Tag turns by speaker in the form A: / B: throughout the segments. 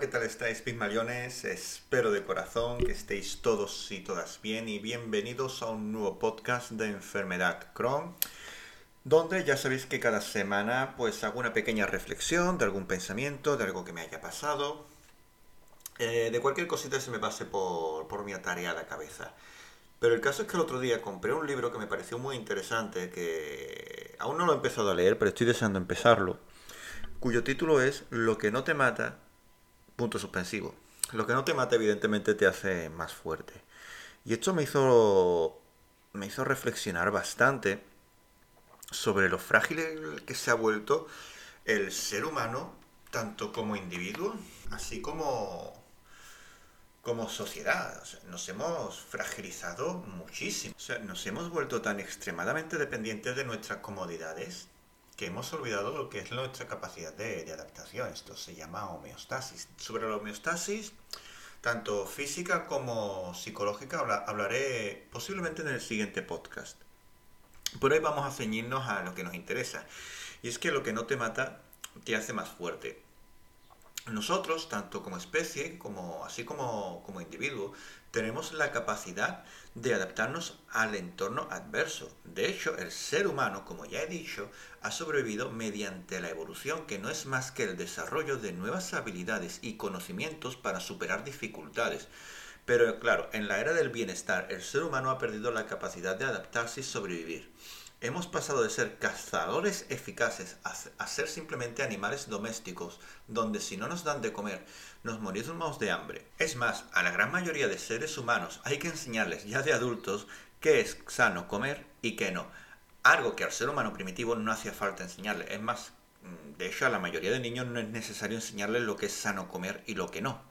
A: ¿qué tal estáis, pismallones? Espero de corazón que estéis todos y todas bien y bienvenidos a un nuevo podcast de Enfermedad Crohn, donde ya sabéis que cada semana pues hago una pequeña reflexión de algún pensamiento, de algo que me haya pasado, eh, de cualquier cosita que se me pase por, por mi tarea a la cabeza. Pero el caso es que el otro día compré un libro que me pareció muy interesante, que aún no lo he empezado a leer, pero estoy deseando empezarlo, cuyo título es Lo que no te mata Punto suspensivo. Lo que no te mata, evidentemente, te hace más fuerte. Y esto me hizo, me hizo reflexionar bastante sobre lo frágil que se ha vuelto el ser humano, tanto como individuo, así como, como sociedad. nos hemos fragilizado muchísimo. O sea, nos hemos vuelto tan extremadamente dependientes de nuestras comodidades que hemos olvidado lo que es nuestra capacidad de, adaptación. Esto se llama homeostasis. Sobre la homeostasis, tanto física como psicológica, hablaré posiblemente en el siguiente podcast. Por hoy vamos a ceñirnos a lo que nos interesa. Y es que lo que no te mata te hace más fuerte. Nosotros, tanto como especie, como, así como, como individuo, tenemos la capacidad de adaptarnos al entorno adverso. De hecho, el ser humano, como ya he dicho, ha sobrevivido mediante la evolución, que no es más que el desarrollo de nuevas habilidades y conocimientos para superar dificultades. Pero claro, en la era del bienestar, el ser humano ha perdido la capacidad de adaptarse y sobrevivir. Hemos pasado de ser cazadores eficaces a, ser simplemente animales domésticos, donde si no nos dan de comer, nos morimos de hambre. Es más, a la gran mayoría de seres humanos hay que enseñarles ya de adultos qué es sano comer y qué no. Algo que al ser humano primitivo no hacía falta enseñarle. Es más, mm, de hecho a la mayoría de niños no es necesario enseñarles lo que es sano comer y lo que no.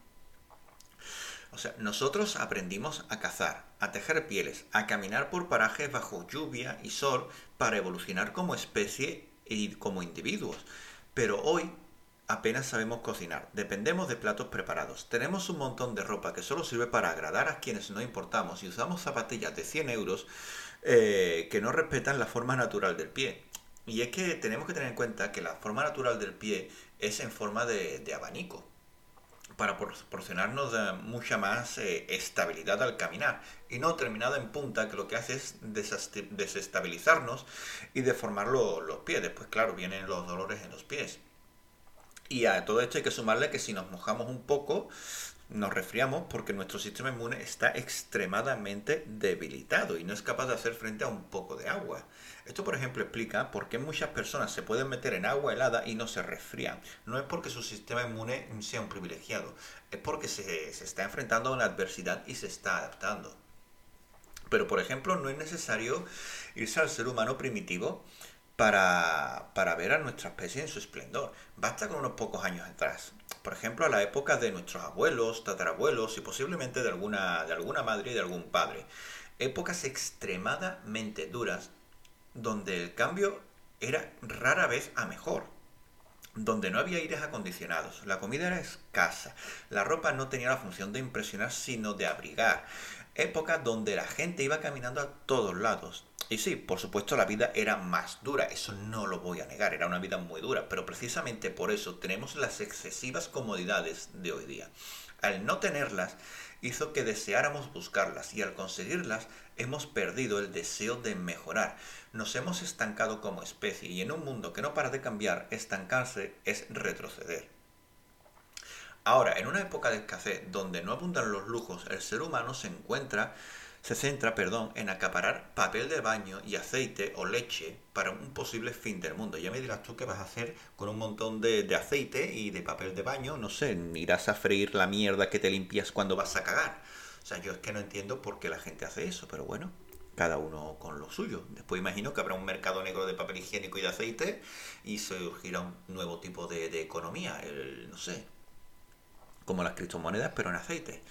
A: O sea, nosotros aprendimos a cazar, a tejer pieles, a caminar por parajes bajo lluvia y sol para evolucionar como especie y como individuos. Pero hoy apenas sabemos cocinar, dependemos de platos preparados, tenemos un montón de ropa que solo sirve para agradar a quienes no importamos y usamos zapatillas de 100 euros eh, que no respetan la forma natural del pie. Y es que tenemos que tener en cuenta que la forma natural del pie es en forma de abanico para proporcionarnos mucha más eh, estabilidad al caminar y no terminada en punta que lo que hace es desestabilizarnos y deformar los pies. Después, claro, vienen los dolores en los pies. Y a todo esto hay que sumarle que si nos mojamos un poco, nos resfriamos porque nuestro sistema inmune está extremadamente debilitado y no es capaz de hacer frente a un poco de agua. Esto, por ejemplo, explica por qué muchas personas se pueden meter en agua helada y no se resfrían. No es porque su sistema inmune sea un privilegiado, es porque se, está enfrentando a una adversidad y se está adaptando. Pero, por ejemplo, no es necesario irse al ser humano primitivo para, para, ver a nuestra especie en su esplendor. Basta con unos pocos años atrás. Por ejemplo, a la época de nuestros abuelos, tatarabuelos y posiblemente de alguna, de alguna madre y de algún padre. Épocas extremadamente duras donde el cambio era rara vez a mejor. Donde no había aires acondicionados, la comida era escasa, la ropa no tenía la función de impresionar sino de abrigar. Época donde la gente iba caminando a todos lados, y sí, por supuesto la vida era más dura, eso no lo voy a negar, era una vida muy dura, pero precisamente por eso tenemos las excesivas comodidades de hoy día. Al no tenerlas, hizo que deseáramos buscarlas y al conseguirlas hemos perdido el deseo de mejorar. Nos hemos estancado como especie y en un mundo que no para de cambiar, estancarse es retroceder. Ahora, en una época de escasez donde no abundan los lujos, el ser humano se encuentra se centra, perdón, en acaparar papel de baño y aceite o leche para un posible fin del mundo. Ya me dirás tú qué vas a hacer con un montón de, aceite y de papel de baño, no sé, irás a freír la mierda que te limpias cuando vas a cagar. O sea, yo es que no entiendo por qué la gente hace eso, pero bueno, cada uno con lo suyo. Después imagino que habrá un mercado negro de papel higiénico y de aceite y surgirá un nuevo tipo de, de economía, el, no sé, como las criptomonedas, pero en aceite.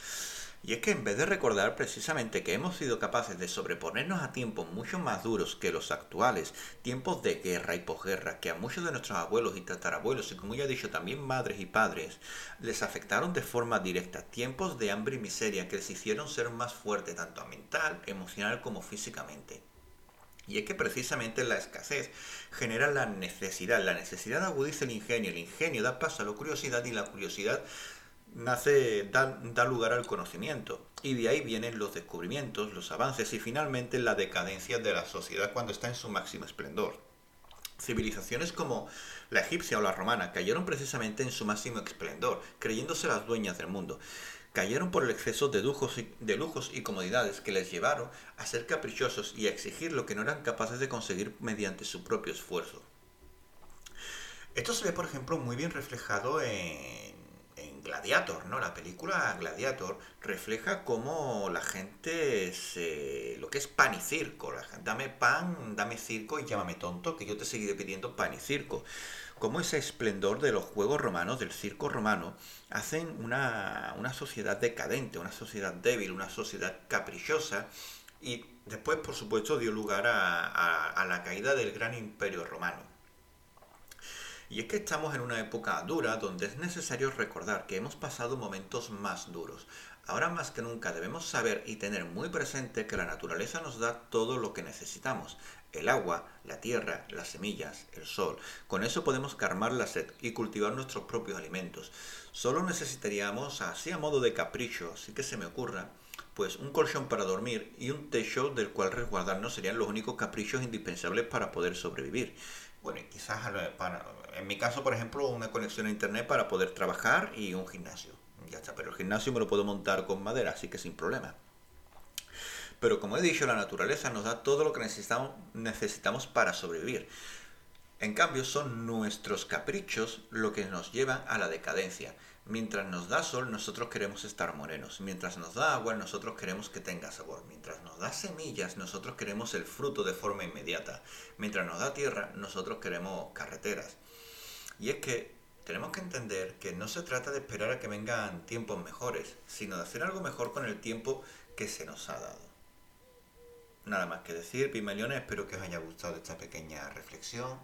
A: Y es que en vez de recordar precisamente que hemos sido capaces de sobreponernos a tiempos mucho más duros que los actuales, tiempos de guerra y posguerra, que a muchos de nuestros abuelos y tatarabuelos, y como ya he dicho también madres y padres, les afectaron de forma directa, tiempos de hambre y miseria que les hicieron ser más fuertes tanto mental, emocional como físicamente. Y es que precisamente la escasez genera la necesidad, la necesidad agudiza el ingenio, el ingenio da paso a la curiosidad y la curiosidad nace, da, da, lugar al conocimiento. Y de ahí vienen los descubrimientos, los avances y finalmente la decadencia de la sociedad cuando está en su máximo esplendor. Civilizaciones como la egipcia o la romana cayeron precisamente en su máximo esplendor, creyéndose las dueñas del mundo. Cayeron por el exceso de lujos, y, de lujos y comodidades que les llevaron a ser caprichosos y a exigir lo que no eran capaces de conseguir mediante su propio esfuerzo. Esto se ve, por ejemplo, muy bien reflejado en, Gladiator, ¿no? La película Gladiator refleja cómo la gente se... lo que es pan y circo. La gente, dame pan, dame circo y llámame tonto, que yo te seguiré pidiendo pan y circo. Cómo ese esplendor de los juegos romanos, del circo romano, hacen una, una sociedad decadente, una sociedad débil, una sociedad caprichosa y después, por supuesto, dio lugar a, la caída del gran imperio romano. Y es que estamos en una época dura donde es necesario recordar que hemos pasado momentos más duros. Ahora más que nunca debemos saber y tener muy presente que la naturaleza nos da todo lo que necesitamos. El agua, la tierra, las semillas, el sol. Con eso podemos calmar la sed y cultivar nuestros propios alimentos. Solo necesitaríamos, así a modo de capricho, así que se me ocurra, pues un colchón para dormir y un techo del cual resguardarnos serían los únicos caprichos indispensables para poder sobrevivir. Bueno, quizás en mi caso, por ejemplo, una conexión a internet para poder trabajar y un gimnasio. Ya está, pero el gimnasio me lo puedo montar con madera, así que sin problema. Pero como he dicho, la naturaleza nos da todo lo que necesitamos, necesitamos para sobrevivir. En cambio, son nuestros caprichos lo que nos llevan a la decadencia. Mientras nos da sol, nosotros queremos estar morenos. Mientras nos da agua, nosotros queremos que tenga sabor. Mientras nos da semillas, nosotros queremos el fruto de forma inmediata. Mientras nos da tierra, nosotros queremos carreteras. Y es que tenemos que entender que no se trata de esperar a que vengan tiempos mejores, sino de hacer algo mejor con el tiempo que se nos ha dado. Nada más que decir, Pimeleones, espero que os haya gustado esta pequeña reflexión.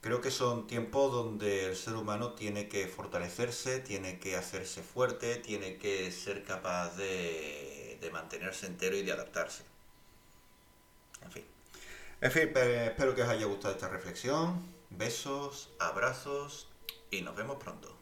A: Creo que son tiempos donde el ser humano tiene que fortalecerse, tiene que hacerse fuerte, tiene que ser capaz de, de mantenerse entero y de adaptarse. En fin. En fin, espero que os haya gustado esta reflexión. Besos, abrazos y nos vemos pronto.